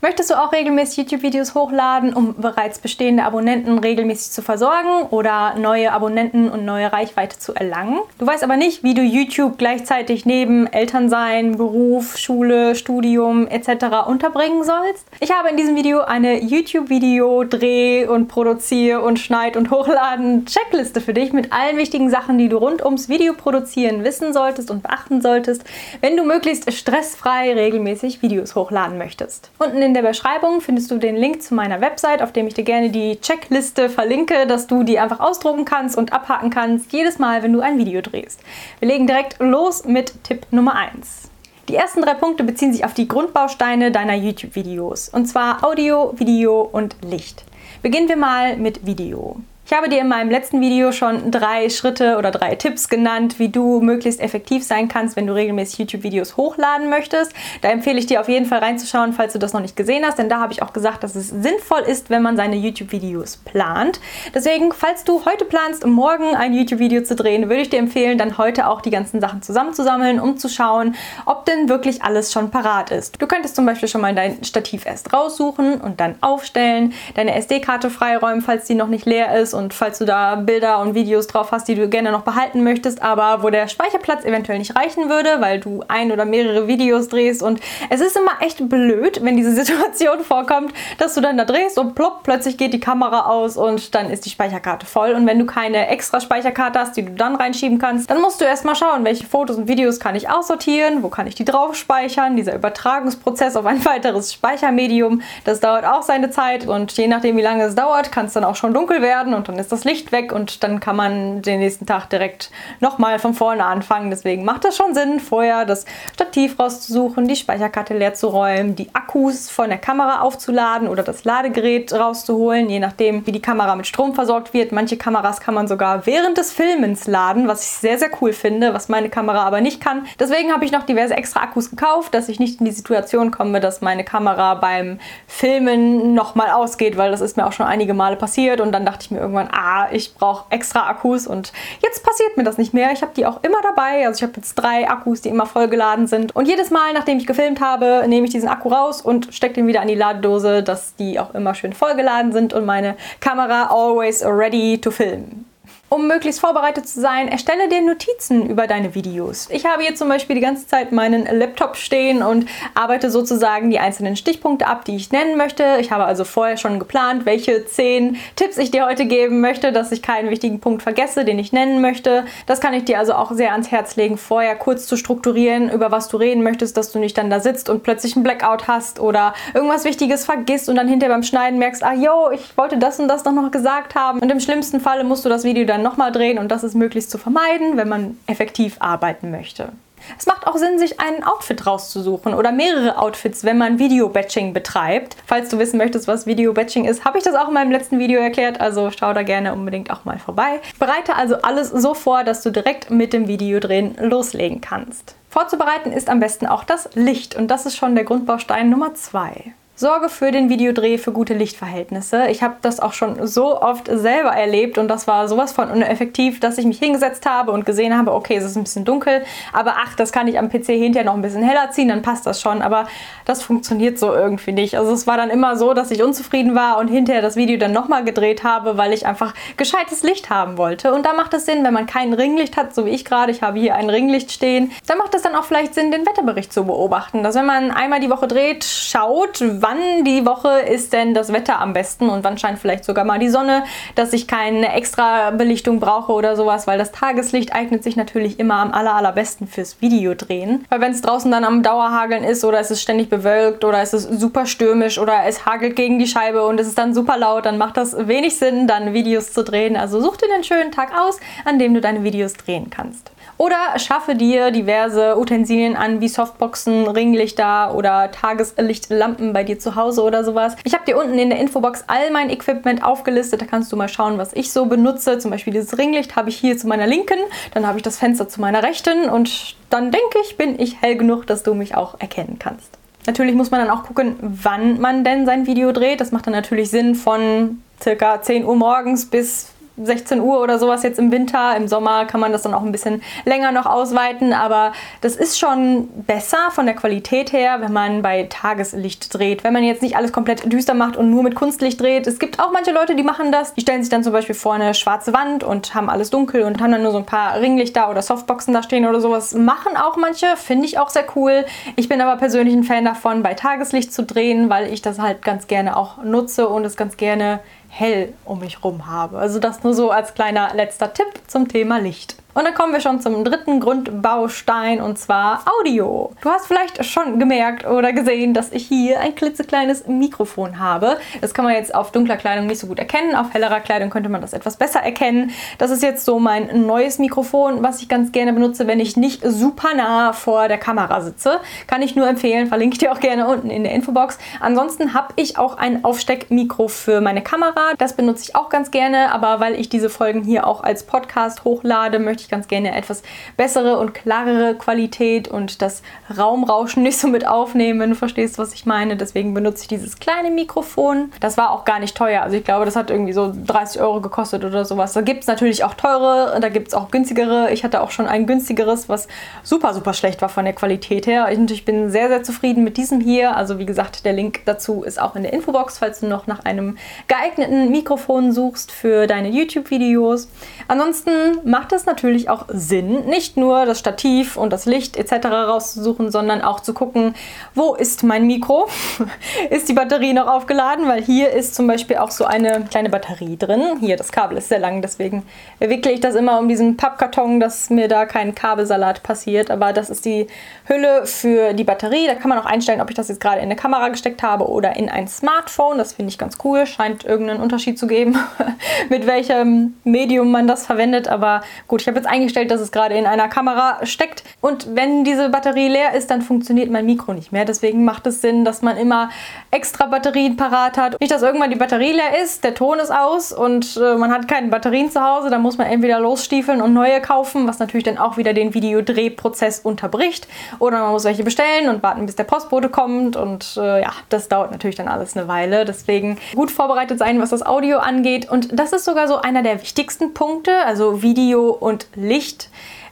Möchtest du auch regelmäßig YouTube-Videos hochladen, um bereits bestehende Abonnenten regelmäßig zu versorgen oder neue Abonnenten und neue Reichweite zu erlangen? Du weißt aber nicht, wie du YouTube gleichzeitig neben Elternsein, Beruf, Schule, Studium etc. unterbringen sollst? Ich habe in diesem Video eine YouTube-Video Dreh- und Produziere- und Schneid- und Hochladen-Checkliste für dich mit allen wichtigen Sachen, die du rund ums Videoproduzieren wissen solltest und beachten solltest, wenn du möglichst stressfrei regelmäßig Videos hochladen möchtest. Unten in der Beschreibung findest du den Link zu meiner Website, auf dem ich dir gerne die Checkliste verlinke, dass du die einfach ausdrucken kannst und abhaken kannst, jedes Mal, wenn du ein Video drehst. Wir legen direkt los mit Tipp Nummer 1. Die ersten drei Punkte beziehen sich auf die Grundbausteine deiner YouTube-Videos, und zwar Audio, Video und Licht. Beginnen wir mal mit Video. Ich habe dir in meinem letzten Video schon drei Schritte oder drei Tipps genannt, wie du möglichst effektiv sein kannst, wenn du regelmäßig YouTube-Videos hochladen möchtest. Da empfehle ich dir auf jeden Fall reinzuschauen, falls du das noch nicht gesehen hast, denn da habe ich auch gesagt, dass es sinnvoll ist, wenn man seine YouTube-Videos plant. Deswegen, falls du heute planst, morgen ein YouTube-Video zu drehen, würde ich dir empfehlen, dann heute auch die ganzen Sachen zusammenzusammeln, um zu schauen, ob denn wirklich alles schon parat ist. Du könntest zum Beispiel schon mal dein Stativ erst raussuchen und dann aufstellen, deine SD-Karte freiräumen, falls die noch nicht leer ist und falls du da Bilder und Videos drauf hast, die du gerne noch behalten möchtest, aber wo der Speicherplatz eventuell nicht reichen würde, weil du ein oder mehrere Videos drehst und es ist immer echt blöd, wenn diese Situation vorkommt, dass du dann da drehst und plopp, plötzlich geht die Kamera aus und dann ist die Speicherkarte voll. Und wenn du keine extra Speicherkarte hast, die du dann reinschieben kannst, dann musst du erstmal schauen, welche Fotos und Videos kann ich aussortieren, wo kann ich die drauf speichern, dieser Übertragungsprozess auf ein weiteres Speichermedium, das dauert auch seine Zeit und je nachdem wie lange es dauert, kann es dann auch schon dunkel werden und dann ist das Licht weg und dann kann man den nächsten Tag direkt nochmal von vorne anfangen. Deswegen macht es schon Sinn, vorher das Stativ rauszusuchen, die Speicherkarte leer zu räumen, die Akkus von der Kamera aufzuladen oder das Ladegerät rauszuholen, je nachdem, wie die Kamera mit Strom versorgt wird. Manche Kameras kann man sogar während des Filmens laden, was ich sehr, sehr cool finde, was meine Kamera aber nicht kann. Deswegen habe ich noch diverse extra Akkus gekauft, dass ich nicht in die Situation komme, dass meine Kamera beim Filmen nochmal ausgeht, weil das ist mir auch schon einige Male passiert und dann dachte ich mir irgendwann, irgendwann, ah, ich brauche extra Akkus und jetzt passiert mir das nicht mehr. Ich habe die auch immer dabei. Also ich habe jetzt drei Akkus, die immer vollgeladen sind. Und jedes Mal, nachdem ich gefilmt habe, nehme ich diesen Akku raus und stecke den wieder an die Ladedose, dass die auch immer schön vollgeladen sind und meine Kamera always ready to film. Um möglichst vorbereitet zu sein, erstelle dir Notizen über deine Videos. Ich habe hier zum Beispiel die ganze Zeit meinen Laptop stehen und arbeite sozusagen die einzelnen Stichpunkte ab, die ich nennen möchte. Ich habe also vorher schon geplant, welche zehn Tipps ich dir heute geben möchte, dass ich keinen wichtigen Punkt vergesse, den ich nennen möchte. Das kann ich dir also auch sehr ans Herz legen, vorher kurz zu strukturieren, über was du reden möchtest, dass du nicht dann da sitzt und plötzlich einen Blackout hast oder irgendwas Wichtiges vergisst und dann hinterher beim Schneiden merkst, ach yo, ich wollte das und das doch noch gesagt haben. Und im schlimmsten Falle musst du das Video dann dann nochmal drehen und das ist möglichst zu vermeiden, wenn man effektiv arbeiten möchte. Es macht auch Sinn, sich ein Outfit rauszusuchen oder mehrere Outfits, wenn man Video-Batching betreibt. Falls du wissen möchtest, was Video-Batching ist, habe ich das auch in meinem letzten Video erklärt, also schau da gerne unbedingt auch mal vorbei. Bereite also alles so vor, dass du direkt mit dem Videodrehen loslegen kannst. Vorzubereiten ist am besten auch das Licht und das ist schon der Grundbaustein Nummer 2. Sorge für den Videodreh für gute Lichtverhältnisse. Ich habe das auch schon so oft selber erlebt und das war sowas von ineffektiv, dass ich mich hingesetzt habe und gesehen habe, okay, es ist ein bisschen dunkel, aber ach, das kann ich am PC hinterher noch ein bisschen heller ziehen, dann passt das schon. Aber das funktioniert so irgendwie nicht. Also es war dann immer so, dass ich unzufrieden war und hinterher das Video dann nochmal gedreht habe, weil ich einfach gescheites Licht haben wollte. Und da macht es Sinn, wenn man kein Ringlicht hat, so wie ich gerade, ich habe hier ein Ringlicht stehen, dann macht es dann auch vielleicht Sinn, den Wetterbericht zu beobachten. Dass wenn man einmal die Woche dreht, schaut, wann die Woche ist denn das Wetter am besten und wann scheint vielleicht sogar mal die Sonne, dass ich keine extra Belichtung brauche oder sowas, weil das Tageslicht eignet sich natürlich immer am aller, allerbesten fürs Videodrehen. Weil wenn es draußen dann am Dauerhageln ist oder es ist ständig bewölkt oder es ist super stürmisch oder es hagelt gegen die Scheibe und es ist dann super laut, dann macht das wenig Sinn, dann Videos zu drehen. Also such dir einen schönen Tag aus, an dem du deine Videos drehen kannst. Oder schaffe dir diverse Utensilien an, wie Softboxen, Ringlichter oder Tageslichtlampen bei dir zu Hause oder sowas. Ich habe dir unten in der Infobox all mein Equipment aufgelistet. Da kannst du mal schauen, was ich so benutze. Zum Beispiel dieses Ringlicht habe ich hier zu meiner linken, dann habe ich das Fenster zu meiner rechten und dann denke ich, bin ich hell genug, dass du mich auch erkennen kannst. Natürlich muss man dann auch gucken, wann man denn sein Video dreht. Das macht dann natürlich Sinn von circa 10 Uhr morgens bis 16 Uhr oder sowas jetzt im Winter. Im Sommer kann man das dann auch ein bisschen länger noch ausweiten, aber das ist schon besser von der Qualität her, wenn man bei Tageslicht dreht. Wenn man jetzt nicht alles komplett düster macht und nur mit Kunstlicht dreht. Es gibt auch manche Leute, die machen das. Die stellen sich dann zum Beispiel vor eine schwarze Wand und haben alles dunkel und haben dann nur so ein paar Ringlichter oder Softboxen da stehen oder sowas. Machen auch manche, finde ich auch sehr cool. Ich bin aber persönlich ein Fan davon, bei Tageslicht zu drehen, weil ich das halt ganz gerne auch nutze und es ganz gerne hell um mich rum habe. Also das nur so als kleiner letzter Tipp zum Thema Licht. Und dann kommen wir schon zum dritten Grundbaustein und zwar Audio. Du hast vielleicht schon gemerkt oder gesehen, dass ich hier ein klitzekleines Mikrofon habe. Das kann man jetzt auf dunkler Kleidung nicht so gut erkennen. Auf hellerer Kleidung könnte man das etwas besser erkennen. Das ist jetzt so mein neues Mikrofon, was ich ganz gerne benutze, wenn ich nicht super nah vor der Kamera sitze. Kann ich nur empfehlen, verlinke ich dir auch gerne unten in der Infobox. Ansonsten habe ich auch ein Aufsteckmikro für meine Kamera. Das benutze ich auch ganz gerne, aber weil ich diese Folgen hier auch als Podcast hochlade, möchte ich ich ganz gerne etwas bessere und klarere Qualität und das Raumrauschen nicht so mit aufnehmen, wenn du verstehst, was ich meine. Deswegen benutze ich dieses kleine Mikrofon. Das war auch gar nicht teuer. Also ich glaube, das hat irgendwie so 30 Euro gekostet oder sowas. Da gibt es natürlich auch teure, da gibt es auch günstigere. Ich hatte auch schon ein günstigeres, was super, super schlecht war von der Qualität her. Und ich bin sehr, sehr zufrieden mit diesem hier. Also wie gesagt, der Link dazu ist auch in der Infobox, falls du noch nach einem geeigneten Mikrofon suchst für deine YouTube-Videos. Ansonsten macht es natürlich natürlich auch Sinn, nicht nur das Stativ und das Licht etc. rauszusuchen, sondern auch zu gucken, wo ist mein Mikro? ist die Batterie noch aufgeladen? Weil hier ist zum Beispiel auch so eine kleine Batterie drin. Hier, das Kabel ist sehr lang, deswegen wickle ich das immer um diesen Pappkarton, dass mir da kein Kabelsalat passiert. Aber das ist die Hülle für die Batterie. Da kann man auch einstellen, ob ich das jetzt gerade in eine Kamera gesteckt habe oder in ein Smartphone. Das finde ich ganz cool. Scheint irgendeinen Unterschied zu geben, mit welchem Medium man das verwendet. Aber gut, ich habe jetzt eingestellt, dass es gerade in einer Kamera steckt. Und wenn diese Batterie leer ist, dann funktioniert mein Mikro nicht mehr. Deswegen macht es Sinn, dass man immer extra Batterien parat hat. Nicht, dass irgendwann die Batterie leer ist, der Ton ist aus und äh, man hat keine Batterien zu Hause. Dann muss man entweder losstiefeln und neue kaufen, was natürlich dann auch wieder den Videodrehprozess unterbricht. Oder man muss welche bestellen und warten, bis der Postbote kommt. Und äh, ja, das dauert natürlich dann alles eine Weile. Deswegen gut vorbereitet sein, was das Audio angeht. Und das ist sogar so einer der wichtigsten Punkte, also Video und Licht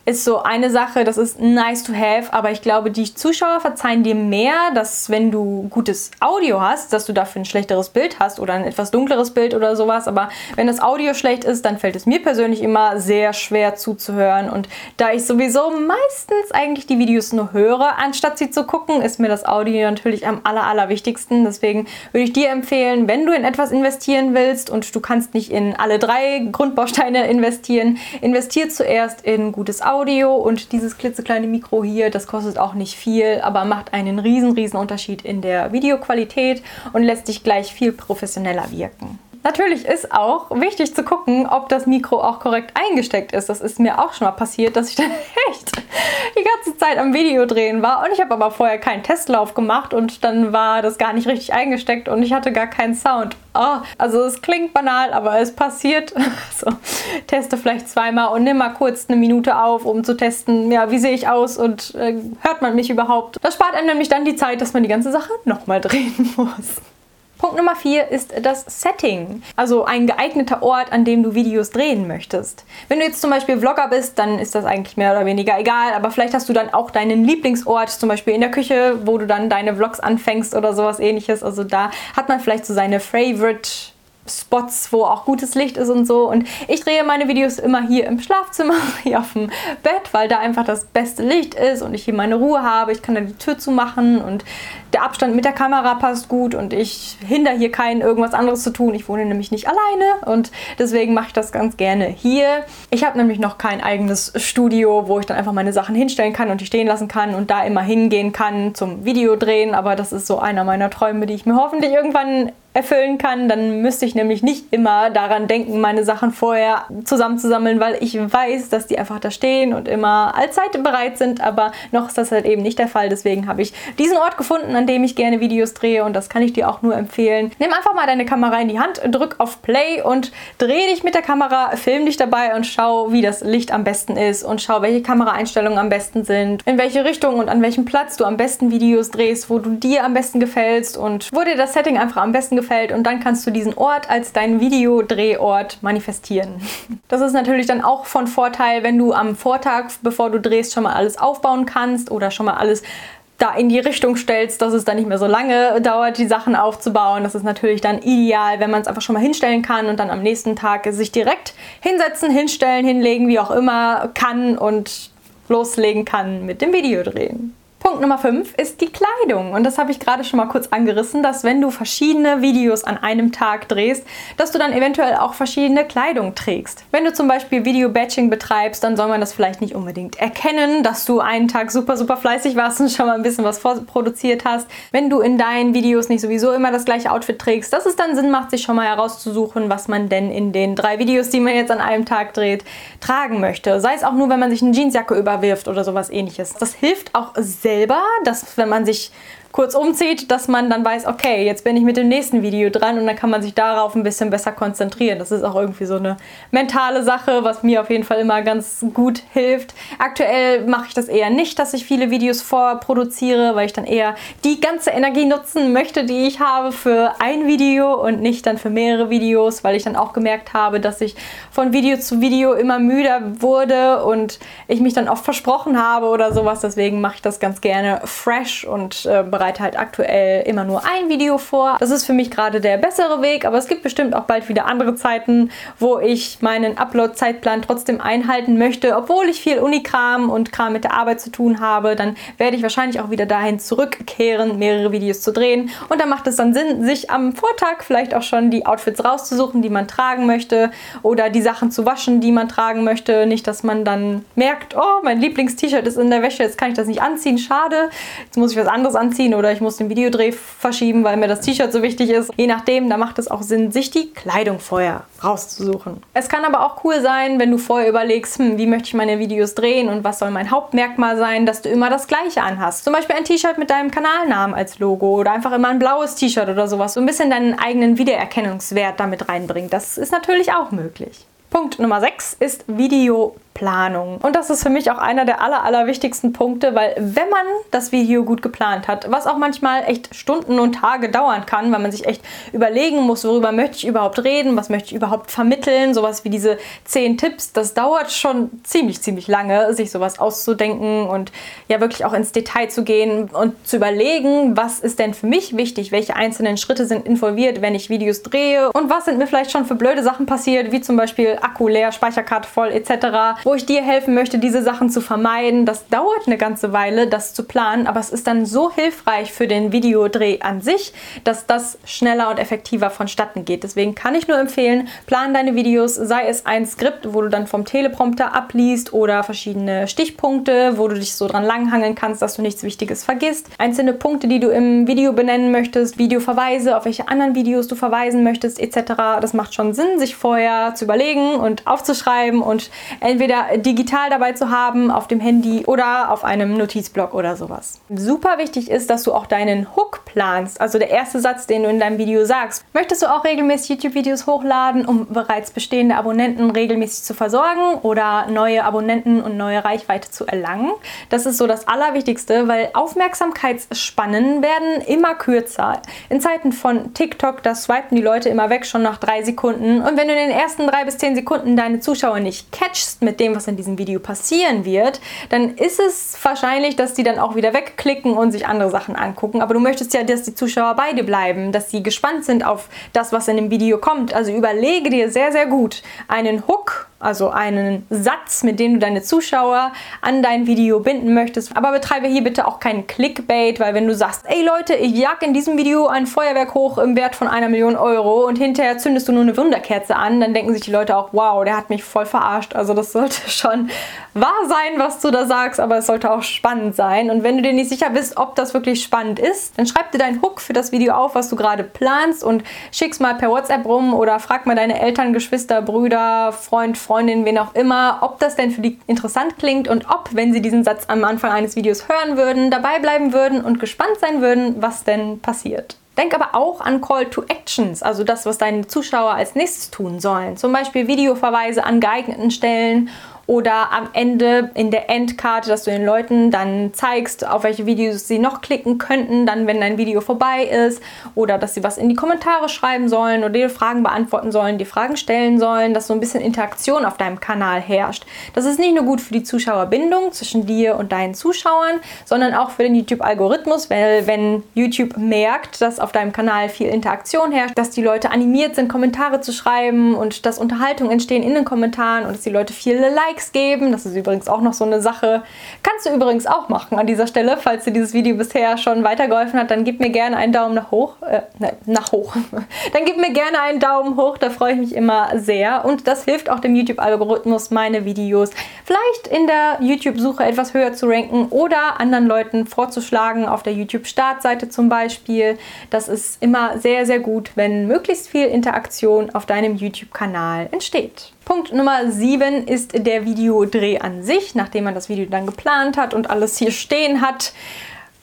ist so eine Sache, das ist nice to have, aber ich glaube, die Zuschauer verzeihen dir mehr, dass wenn du gutes Audio hast, dass du dafür ein schlechteres Bild hast oder ein etwas dunkleres Bild oder sowas. Aber wenn das Audio schlecht ist, dann fällt es mir persönlich immer sehr schwer zuzuhören. Und da ich sowieso meistens eigentlich die Videos nur höre, anstatt sie zu gucken, ist mir das Audio natürlich am aller, allerwichtigsten. Deswegen würde ich dir empfehlen, wenn du in etwas investieren willst und du kannst nicht in alle drei Grundbausteine investieren, investier zuerst in gutes Audio Audio und dieses klitzekleine Mikro hier, das kostet auch nicht viel, aber macht einen riesen, riesen Unterschied in der Videoqualität und lässt dich gleich viel professioneller wirken. Natürlich ist auch wichtig zu gucken, ob das Mikro auch korrekt eingesteckt ist. Das ist mir auch schon mal passiert, dass ich dann echt die ganze Zeit am Video drehen war und ich habe aber vorher keinen Testlauf gemacht und dann war das gar nicht richtig eingesteckt und ich hatte gar keinen Sound. Oh, also es klingt banal, aber es passiert. So, teste vielleicht zweimal und nimm mal kurz eine Minute auf, um zu testen, ja, wie sehe ich aus und äh, hört man mich überhaupt. Das spart einem nämlich dann die Zeit, dass man die ganze Sache nochmal drehen muss. Punkt Nummer vier ist das Setting, also ein geeigneter Ort, an dem du Videos drehen möchtest. Wenn du jetzt zum Beispiel Vlogger bist, dann ist das eigentlich mehr oder weniger egal, aber vielleicht hast du dann auch deinen Lieblingsort, zum Beispiel in der Küche, wo du dann deine Vlogs anfängst oder sowas ähnliches. Also da hat man vielleicht so seine Favorite Spots, wo auch gutes Licht ist und so. Und ich drehe meine Videos immer hier im Schlafzimmer, hier auf dem Bett, weil da einfach das beste Licht ist und ich hier meine Ruhe habe. Ich kann da die Tür zumachen und der Abstand mit der Kamera passt gut und ich hindere hier keinen, irgendwas anderes zu tun. Ich wohne nämlich nicht alleine und deswegen mache ich das ganz gerne hier. Ich habe nämlich noch kein eigenes Studio, wo ich dann einfach meine Sachen hinstellen kann und die stehen lassen kann und da immer hingehen kann zum Video drehen. Aber das ist so einer meiner Träume, die ich mir hoffentlich irgendwann erfüllen kann, dann müsste ich nämlich nicht immer daran denken, meine Sachen vorher zusammenzusammeln, weil ich weiß, dass die einfach da stehen und immer allzeit bereit sind, aber noch ist das halt eben nicht der Fall. Deswegen habe ich diesen Ort gefunden, an dem ich gerne Videos drehe und das kann ich dir auch nur empfehlen. Nimm einfach mal deine Kamera in die Hand, drück auf Play und dreh dich mit der Kamera, film dich dabei und schau, wie das Licht am besten ist und schau, welche Kameraeinstellungen am besten sind, in welche Richtung und an welchem Platz du am besten Videos drehst, wo du dir am besten gefällst und wo dir das Setting einfach am besten gefällt gefällt und dann kannst du diesen Ort als deinen Videodrehort manifestieren. Das ist natürlich dann auch von Vorteil, wenn du am Vortag, bevor du drehst, schon mal alles aufbauen kannst oder schon mal alles da in die Richtung stellst, dass es dann nicht mehr so lange dauert, die Sachen aufzubauen. Das ist natürlich dann ideal, wenn man es einfach schon mal hinstellen kann und dann am nächsten Tag sich direkt hinsetzen, hinstellen, hinlegen, wie auch immer kann und loslegen kann mit dem Videodrehen. Punkt Nummer 5 ist die Kleidung. Und das habe ich gerade schon mal kurz angerissen, dass wenn du verschiedene Videos an einem Tag drehst, dass du dann eventuell auch verschiedene Kleidung trägst. Wenn du zum Beispiel Video-Batching betreibst, dann soll man das vielleicht nicht unbedingt erkennen, dass du einen Tag super, super fleißig warst und schon mal ein bisschen was produziert hast. Wenn du in deinen Videos nicht sowieso immer das gleiche Outfit trägst, dass es dann Sinn macht, sich schon mal herauszusuchen, was man denn in den drei Videos, die man jetzt an einem Tag dreht, tragen möchte. Sei es auch nur, wenn man sich eine Jeansjacke überwirft oder sowas ähnliches. Das hilft auch sehr selber, dass wenn man sich kurz umzieht, dass man dann weiß, okay, jetzt bin ich mit dem nächsten Video dran und dann kann man sich darauf ein bisschen besser konzentrieren. Das ist auch irgendwie so eine mentale Sache, was mir auf jeden Fall immer ganz gut hilft. Aktuell mache ich das eher nicht, dass ich viele Videos vorproduziere, weil ich dann eher die ganze Energie nutzen möchte, die ich habe für ein Video und nicht dann für mehrere Videos, weil ich dann auch gemerkt habe, dass ich von Video zu Video immer müder wurde und ich mich dann oft versprochen habe oder sowas. Deswegen mache ich das ganz gerne fresh und äh, bereite bereite halt aktuell immer nur ein Video vor. Das ist für mich gerade der bessere Weg, aber es gibt bestimmt auch bald wieder andere Zeiten, wo ich meinen Upload-Zeitplan trotzdem einhalten möchte, obwohl ich viel Unikram und Kram mit der Arbeit zu tun habe. Dann werde ich wahrscheinlich auch wieder dahin zurückkehren, mehrere Videos zu drehen. Und da macht es dann Sinn, sich am Vortag vielleicht auch schon die Outfits rauszusuchen, die man tragen möchte oder die Sachen zu waschen, die man tragen möchte. Nicht, dass man dann merkt, oh, mein Lieblings-T-Shirt ist in der Wäsche, jetzt kann ich das nicht anziehen, schade. Jetzt muss ich was anderes anziehen oder ich muss den Videodreh verschieben, weil mir das T-Shirt so wichtig ist. Je nachdem, da macht es auch Sinn, sich die Kleidung vorher rauszusuchen. Es kann aber auch cool sein, wenn du vorher überlegst, hm, wie möchte ich meine Videos drehen und was soll mein Hauptmerkmal sein, dass du immer das gleiche anhast. Zum Beispiel ein T-Shirt mit deinem Kanalnamen als Logo oder einfach immer ein blaues T-Shirt oder sowas. So ein bisschen deinen eigenen Wiedererkennungswert damit reinbringen. Das ist natürlich auch möglich. Punkt Nummer 6 ist Video Planung. Und das ist für mich auch einer der aller, aller wichtigsten Punkte, weil wenn man das Video gut geplant hat, was auch manchmal echt Stunden und Tage dauern kann, weil man sich echt überlegen muss, worüber möchte ich überhaupt reden, was möchte ich überhaupt vermitteln, sowas wie diese 10 Tipps, das dauert schon ziemlich, ziemlich lange, sich sowas auszudenken und ja wirklich auch ins Detail zu gehen und zu überlegen, was ist denn für mich wichtig, welche einzelnen Schritte sind involviert, wenn ich Videos drehe und was sind mir vielleicht schon für blöde Sachen passiert, wie zum Beispiel Akku leer, Speicherkarte voll etc wo ich dir helfen möchte, diese Sachen zu vermeiden. Das dauert eine ganze Weile, das zu planen, aber es ist dann so hilfreich für den Videodreh an sich, dass das schneller und effektiver vonstatten geht. Deswegen kann ich nur empfehlen, plan deine Videos, sei es ein Skript, wo du dann vom Teleprompter abliest oder verschiedene Stichpunkte, wo du dich so dran langhangeln kannst, dass du nichts Wichtiges vergisst. Einzelne Punkte, die du im Video benennen möchtest, Videoverweise, auf welche anderen Videos du verweisen möchtest, etc. Das macht schon Sinn, sich vorher zu überlegen und aufzuschreiben und entweder entweder digital dabei zu haben, auf dem Handy oder auf einem Notizblock oder sowas. Super wichtig ist, dass du auch deinen Hook planst, also der erste Satz, den du in deinem Video sagst. Möchtest du auch regelmäßig YouTube-Videos hochladen, um bereits bestehende Abonnenten regelmäßig zu versorgen oder neue Abonnenten und neue Reichweite zu erlangen? Das ist so das Allerwichtigste, weil Aufmerksamkeitsspannen werden immer kürzer. In Zeiten von TikTok, da swipen die Leute immer weg, schon nach drei Sekunden. Und wenn du in den ersten drei bis zehn Sekunden deine Zuschauer nicht catchst mit dem, dem, was in diesem Video passieren wird, dann ist es wahrscheinlich, dass die dann auch wieder wegklicken und sich andere Sachen angucken. Aber du möchtest ja, dass die Zuschauer bei dir bleiben, dass sie gespannt sind auf das, was in dem Video kommt. Also überlege dir sehr, sehr gut einen Hook also einen Satz, mit dem du deine Zuschauer an dein Video binden möchtest. Aber betreibe hier bitte auch keinen Clickbait, weil wenn du sagst, ey Leute, ich jag in diesem Video ein Feuerwerk hoch im Wert von einer Million Euro und hinterher zündest du nur eine Wunderkerze an, dann denken sich die Leute auch, wow, der hat mich voll verarscht. Also das sollte schon wahr sein, was du da sagst, aber es sollte auch spannend sein. Und wenn du dir nicht sicher bist, ob das wirklich spannend ist, dann schreib dir deinen Hook für das Video auf, was du gerade planst und schick's mal per WhatsApp rum oder frag mal deine Eltern, Geschwister, Brüder, Freund, Freundin, wen auch immer, ob das denn für die interessant klingt und ob, wenn sie diesen Satz am Anfang eines Videos hören würden, dabei bleiben würden und gespannt sein würden, was denn passiert. Denk aber auch an Call to Actions, also das, was deine Zuschauer als nächstes tun sollen. Zum Beispiel Videoverweise an geeigneten Stellen oder am Ende in der Endkarte, dass du den Leuten dann zeigst, auf welche Videos sie noch klicken könnten, dann wenn dein Video vorbei ist oder dass sie was in die Kommentare schreiben sollen oder dir Fragen beantworten sollen, die Fragen stellen sollen, dass so ein bisschen Interaktion auf deinem Kanal herrscht. Das ist nicht nur gut für die Zuschauerbindung zwischen dir und deinen Zuschauern, sondern auch für den YouTube-Algorithmus, weil wenn YouTube merkt, dass auf deinem Kanal viel Interaktion herrscht, dass die Leute animiert sind, Kommentare zu schreiben und dass Unterhaltung entstehen in den Kommentaren und dass die Leute viele Likes geben. Das ist übrigens auch noch so eine Sache. Kannst du übrigens auch machen an dieser Stelle, falls dir dieses Video bisher schon weitergeholfen hat, dann gib mir gerne einen Daumen nach hoch. Äh, nach hoch. dann gib mir gerne einen Daumen hoch, da freue ich mich immer sehr. Und das hilft auch dem YouTube-Algorithmus, meine Videos vielleicht in der YouTube-Suche etwas höher zu ranken oder anderen Leuten vorzuschlagen, auf der YouTube-Startseite zum Beispiel. Das ist immer sehr, sehr gut, wenn möglichst viel Interaktion auf deinem YouTube-Kanal entsteht. Punkt Nummer 7 ist der Videodreh an sich, nachdem man das Video dann geplant hat und alles hier stehen hat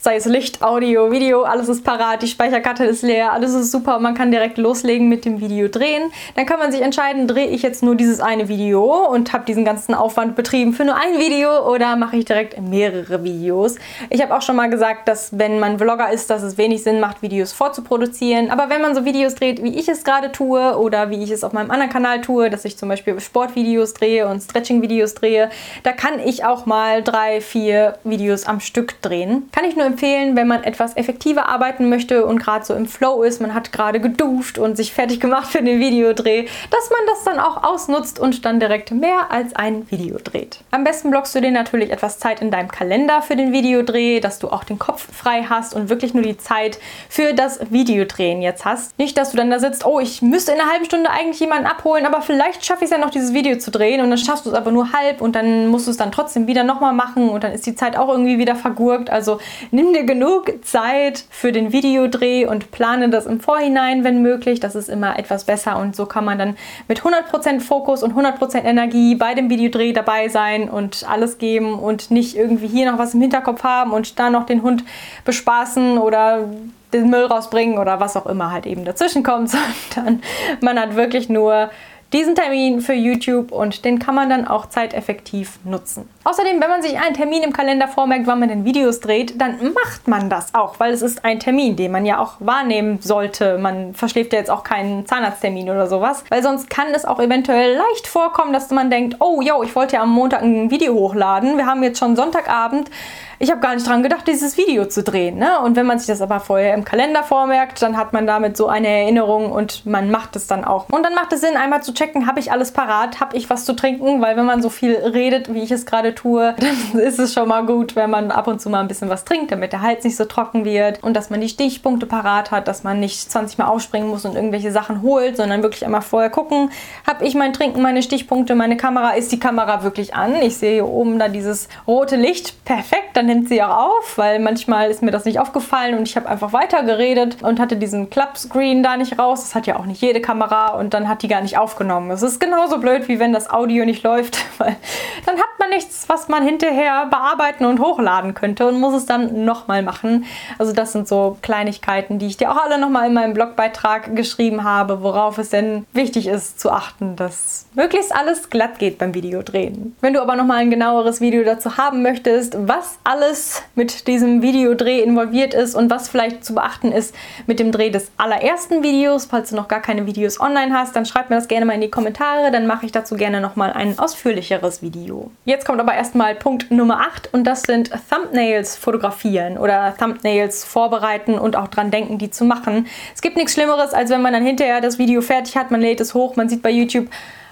sei es Licht, Audio, Video, alles ist parat, die Speicherkarte ist leer, alles ist super, man kann direkt loslegen mit dem Video drehen. Dann kann man sich entscheiden, drehe ich jetzt nur dieses eine Video und habe diesen ganzen Aufwand betrieben für nur ein Video oder mache ich direkt mehrere Videos. Ich habe auch schon mal gesagt, dass wenn man Vlogger ist, dass es wenig Sinn macht, Videos vorzuproduzieren. Aber wenn man so Videos dreht, wie ich es gerade tue oder wie ich es auf meinem anderen Kanal tue, dass ich zum Beispiel Sportvideos drehe und Stretching-Videos drehe, da kann ich auch mal drei, vier Videos am Stück drehen. Kann ich nur empfehlen, wenn man etwas effektiver arbeiten möchte und gerade so im Flow ist, man hat gerade geduscht und sich fertig gemacht für den Videodreh, dass man das dann auch ausnutzt und dann direkt mehr als ein Video dreht. Am besten blockst du dir natürlich etwas Zeit in deinem Kalender für den Videodreh, dass du auch den Kopf frei hast und wirklich nur die Zeit für das Videodrehen jetzt hast. Nicht, dass du dann da sitzt, oh, ich müsste in einer halben Stunde eigentlich jemanden abholen, aber vielleicht schaffe ich es ja noch, dieses Video zu drehen und dann schaffst du es aber nur halb und dann musst du es dann trotzdem wieder nochmal machen und dann ist die Zeit auch irgendwie wieder vergurkt. Also nimm nimm dir genug Zeit für den Videodreh und plane das im Vorhinein, wenn möglich. Das ist immer etwas besser und so kann man dann mit 100% Fokus und 100% Energie bei dem Videodreh dabei sein und alles geben und nicht irgendwie hier noch was im Hinterkopf haben und da noch den Hund bespaßen oder den Müll rausbringen oder was auch immer halt eben dazwischen kommt, sondern man hat wirklich nur diesen Termin für YouTube und den kann man dann auch zeiteffektiv nutzen. Außerdem, wenn man sich einen Termin im Kalender vormerkt, wann man den Videos dreht, dann macht man das auch, weil es ist ein Termin, den man ja auch wahrnehmen sollte. Man verschläft ja jetzt auch keinen Zahnarzttermin oder sowas, weil sonst kann es auch eventuell leicht vorkommen, dass man denkt, oh, yo, ich wollte ja am Montag ein Video hochladen, wir haben jetzt schon Sonntagabend, ich habe gar nicht dran gedacht, dieses Video zu drehen. Ne? Und wenn man sich das aber vorher im Kalender vormerkt, dann hat man damit so eine Erinnerung und man macht es dann auch. Und dann macht es Sinn, einmal zu checken, habe ich alles parat, habe ich was zu trinken, weil wenn man so viel redet, wie ich es gerade tue, dann ist es schon mal gut, wenn man ab und zu mal ein bisschen was trinkt, damit der Hals nicht so trocken wird und dass man die Stichpunkte parat hat, dass man nicht 20 Mal aufspringen muss und irgendwelche Sachen holt, sondern wirklich einmal vorher gucken, habe ich mein Trinken, meine Stichpunkte, meine Kamera, ist die Kamera wirklich an? Ich sehe hier oben da dieses rote Licht, perfekt, dann nimmt sie auch auf, weil manchmal ist mir das nicht aufgefallen und ich habe einfach weiter geredet und hatte diesen Klappscreen da nicht raus. Das hat ja auch nicht jede Kamera und dann hat die gar nicht aufgenommen. Es ist genauso blöd, wie wenn das Audio nicht läuft, weil dann hat man nichts, was man hinterher bearbeiten und hochladen könnte und muss es dann nochmal machen. Also das sind so Kleinigkeiten, die ich dir auch alle nochmal in meinem Blogbeitrag geschrieben habe, worauf es denn wichtig ist zu achten, dass möglichst alles glatt geht beim Videodrehen. Wenn du aber nochmal ein genaueres Video dazu haben möchtest, was alles alles mit diesem Videodreh involviert ist und was vielleicht zu beachten ist mit dem Dreh des allerersten Videos. Falls du noch gar keine Videos online hast, dann schreib mir das gerne mal in die Kommentare, dann mache ich dazu gerne nochmal ein ausführlicheres Video. Jetzt kommt aber erstmal Punkt Nummer 8 und das sind Thumbnails fotografieren oder Thumbnails vorbereiten und auch dran denken, die zu machen. Es gibt nichts Schlimmeres, als wenn man dann hinterher das Video fertig hat, man lädt es hoch, man sieht bei YouTube,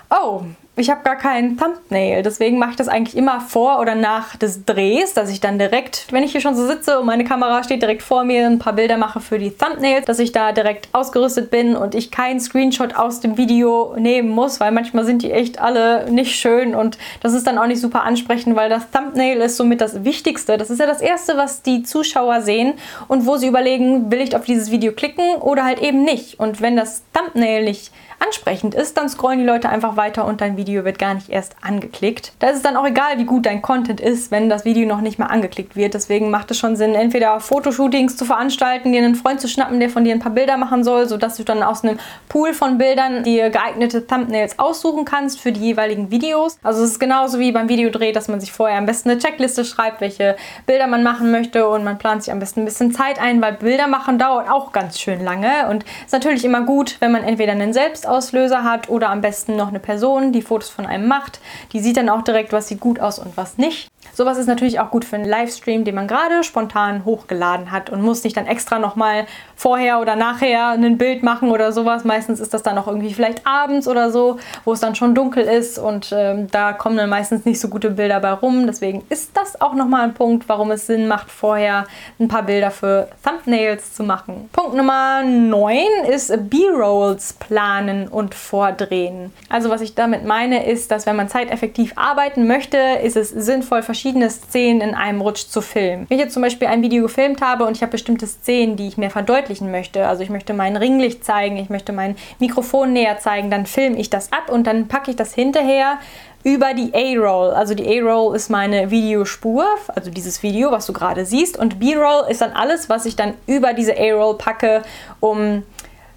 oh, ich habe gar keinen Thumbnail. Deswegen mache ich das eigentlich immer vor oder nach des Drehs, dass ich dann direkt, wenn ich hier schon so sitze und meine Kamera steht direkt vor mir, ein paar Bilder mache für die Thumbnails, dass ich da direkt ausgerüstet bin und ich keinen Screenshot aus dem Video nehmen muss, weil manchmal sind die echt alle nicht schön und das ist dann auch nicht super ansprechend, weil das Thumbnail ist somit das Wichtigste. Das ist ja das Erste, was die Zuschauer sehen und wo sie überlegen, will ich auf dieses Video klicken oder halt eben nicht. Und wenn das Thumbnail nicht ansprechend ist, dann scrollen die Leute einfach weiter und dein Video wird gar nicht erst angeklickt. Da ist es dann auch egal, wie gut dein Content ist, wenn das Video noch nicht mal angeklickt wird. Deswegen macht es schon Sinn, entweder Fotoshootings zu veranstalten, dir einen Freund zu schnappen, der von dir ein paar Bilder machen soll, sodass du dann aus einem Pool von Bildern dir geeignete Thumbnails aussuchen kannst für die jeweiligen Videos. Also es ist genauso wie beim Videodreh, dass man sich vorher am besten eine Checkliste schreibt, welche Bilder man machen möchte und man plant sich am besten ein bisschen Zeit ein, weil Bilder machen dauert auch ganz schön lange und ist natürlich immer gut, wenn man entweder einen Selbstauslöser hat oder am besten noch eine Person, die Fotos von einem macht. Die sieht dann auch direkt, was sieht gut aus und was nicht. Sowas ist natürlich auch gut für einen Livestream, den man gerade spontan hochgeladen hat und muss nicht dann extra nochmal vorher oder nachher ein Bild machen oder sowas. Meistens ist das dann auch irgendwie vielleicht abends oder so, wo es dann schon dunkel ist und ähm, da kommen dann meistens nicht so gute Bilder bei rum. Deswegen ist das auch nochmal ein Punkt, warum es Sinn macht, vorher ein paar Bilder für Thumbnails zu machen. Punkt Nummer 9 ist B-Rolls planen und vordrehen. Also was ich damit meine, ist, dass wenn man zeiteffektiv arbeiten möchte, ist es sinnvoll, verschiedene Szenen in einem Rutsch zu filmen. Wenn ich jetzt zum Beispiel ein Video gefilmt habe und ich habe bestimmte Szenen, die ich mir verdeutlichen möchte, also ich möchte mein Ringlicht zeigen, ich möchte mein Mikrofon näher zeigen, dann filme ich das ab und dann packe ich das hinterher über die A-Roll. Also die A-Roll ist meine Videospur, also dieses Video, was du gerade siehst. Und B-Roll ist dann alles, was ich dann über diese A-Roll packe, um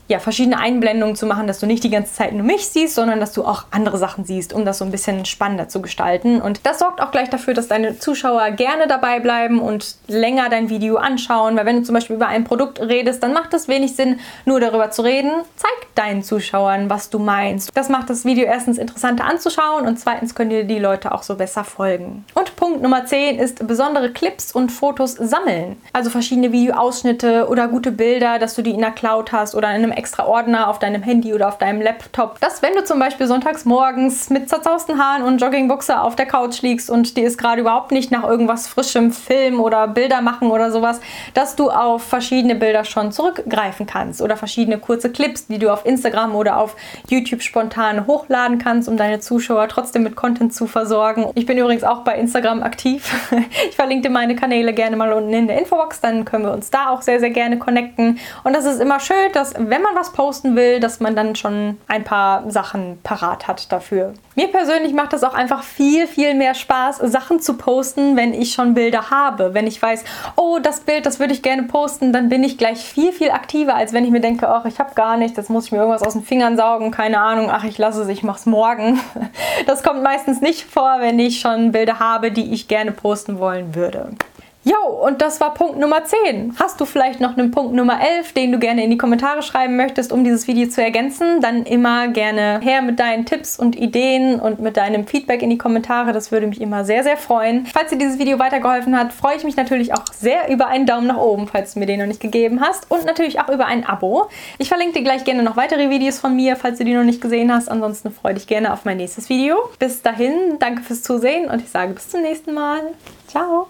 ja, verschiedene Einblendungen zu machen, dass du nicht die ganze Zeit nur mich siehst, sondern dass du auch andere Sachen siehst, um das so ein bisschen spannender zu gestalten. Und das sorgt auch gleich dafür, dass deine Zuschauer gerne dabei bleiben und länger dein Video anschauen. Weil wenn du zum Beispiel über ein Produkt redest, dann macht es wenig Sinn, nur darüber zu reden. Zeig deinen Zuschauern, was du meinst. Das macht das Video erstens interessanter anzuschauen und zweitens können dir die Leute auch so besser folgen. Und Punkt Nummer 10 ist besondere Clips und Fotos sammeln. Also verschiedene Videoausschnitte oder gute Bilder, dass du die in der Cloud hast oder in einem extra Ordner auf deinem Handy oder auf deinem Laptop, dass wenn du zum Beispiel sonntags morgens mit zerzausten Haaren und Joggingbuchse auf der Couch liegst und dir ist gerade überhaupt nicht nach irgendwas frischem Film oder Bilder machen oder sowas, dass du auf verschiedene Bilder schon zurückgreifen kannst oder verschiedene kurze Clips, die du auf Instagram oder auf YouTube spontan hochladen kannst, um deine Zuschauer trotzdem mit Content zu versorgen. Ich bin übrigens auch bei Instagram aktiv. Ich verlinke dir meine Kanäle gerne mal unten in der Infobox, dann können wir uns da auch sehr, sehr gerne connecten. Und das ist immer schön, dass wenn man was posten will, dass man dann schon ein paar Sachen parat hat dafür. Mir persönlich macht das auch einfach viel, viel mehr Spaß, Sachen zu posten, wenn ich schon Bilder habe. Wenn ich weiß, oh, das Bild, das würde ich gerne posten, dann bin ich gleich viel, viel aktiver, als wenn ich mir denke, ach, ich habe gar nichts, jetzt muss ich mir irgendwas aus den Fingern saugen, keine Ahnung, ach, ich lasse es, ich mache es morgen. Das kommt meistens nicht vor, wenn ich schon Bilder habe, die ich gerne posten wollen würde. Jo, und das war Punkt Nummer 10. Hast du vielleicht noch einen Punkt Nummer 11, den du gerne in die Kommentare schreiben möchtest, um dieses Video zu ergänzen? Dann immer gerne her mit deinen Tipps und Ideen und mit deinem Feedback in die Kommentare. Das würde mich immer sehr, sehr freuen. Falls dir dieses Video weitergeholfen hat, freue ich mich natürlich auch sehr über einen Daumen nach oben, falls du mir den noch nicht gegeben hast. Und natürlich auch über ein Abo. Ich verlinke dir gleich gerne noch weitere Videos von mir, falls du die noch nicht gesehen hast. Ansonsten freue dich gerne auf mein nächstes Video. Bis dahin, danke fürs Zusehen und ich sage bis zum nächsten Mal. Ciao!